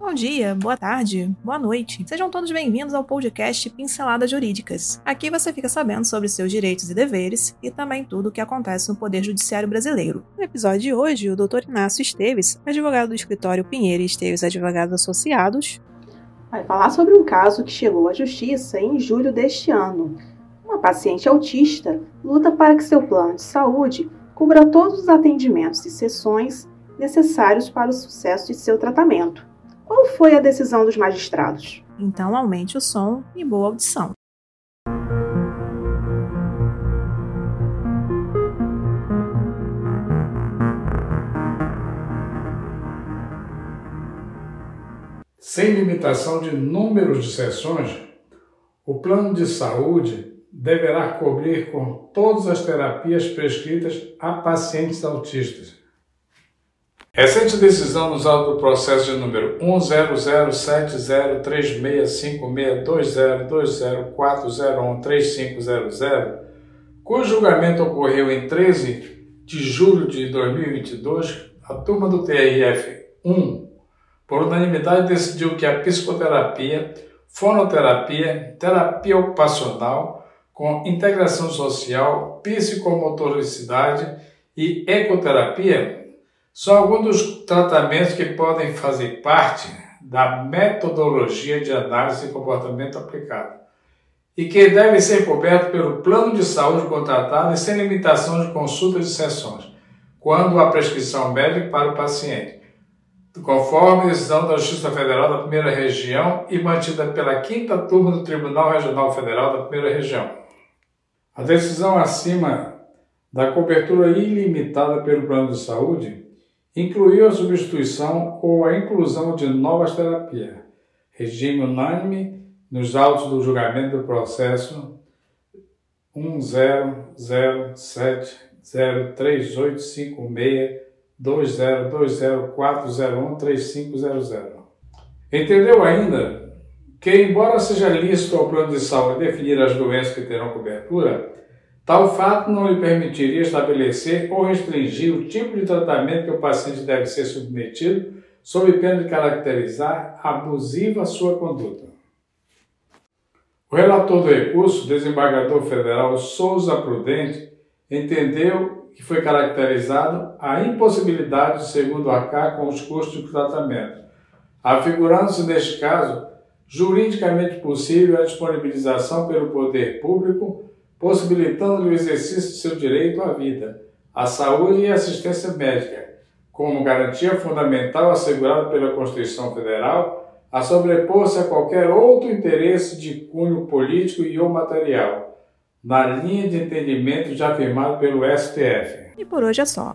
Bom dia, boa tarde, boa noite. Sejam todos bem-vindos ao podcast Pinceladas Jurídicas. Aqui você fica sabendo sobre seus direitos e deveres e também tudo o que acontece no Poder Judiciário Brasileiro. No episódio de hoje, o Dr. Inácio Esteves, advogado do escritório Pinheiro e Esteves Advogados Associados, vai falar sobre um caso que chegou à justiça em julho deste ano. Uma paciente autista luta para que seu plano de saúde cubra todos os atendimentos e sessões necessários para o sucesso de seu tratamento. Qual foi a decisão dos magistrados? Então aumente o som e boa audição. Sem limitação de números de sessões, o plano de saúde deverá cobrir com todas as terapias prescritas a pacientes autistas, Recente decisão nos autos do processo de número 100703620204040413500, cujo julgamento ocorreu em 13 de julho de 2022, a turma do TRF 1, por unanimidade, decidiu que a psicoterapia, fonoterapia, terapia ocupacional, com integração social, psicomotoricidade e ecoterapia são alguns dos tratamentos que podem fazer parte da metodologia de análise de comportamento aplicado e que devem ser cobertos pelo plano de saúde contratado e sem limitação de consultas e sessões, quando há prescrição médica para o paciente, conforme a decisão da Justiça Federal da Primeira Região e mantida pela quinta turma do Tribunal Regional Federal da Primeira Região. A decisão acima da cobertura ilimitada pelo plano de saúde incluiu a substituição ou a inclusão de novas terapias, regime unânime nos autos do julgamento do processo 10070385620204013500. Entendeu ainda que, embora seja lícito ao plano de saúde definir as doenças que terão cobertura, Tal fato não lhe permitiria estabelecer ou restringir o tipo de tratamento que o paciente deve ser submetido, sob pena de caracterizar abusiva sua conduta. O relator do recurso, desembargador federal Souza Prudente, entendeu que foi caracterizado a impossibilidade de segundo arcar com os custos do tratamento, afigurando-se neste caso juridicamente possível a disponibilização pelo poder público possibilitando-lhe o exercício de seu direito à vida, à saúde e à assistência médica, como garantia fundamental assegurada pela Constituição Federal, a sobrepor-se a qualquer outro interesse de cunho político e ou material, na linha de entendimento já afirmado pelo STF. E por hoje é só.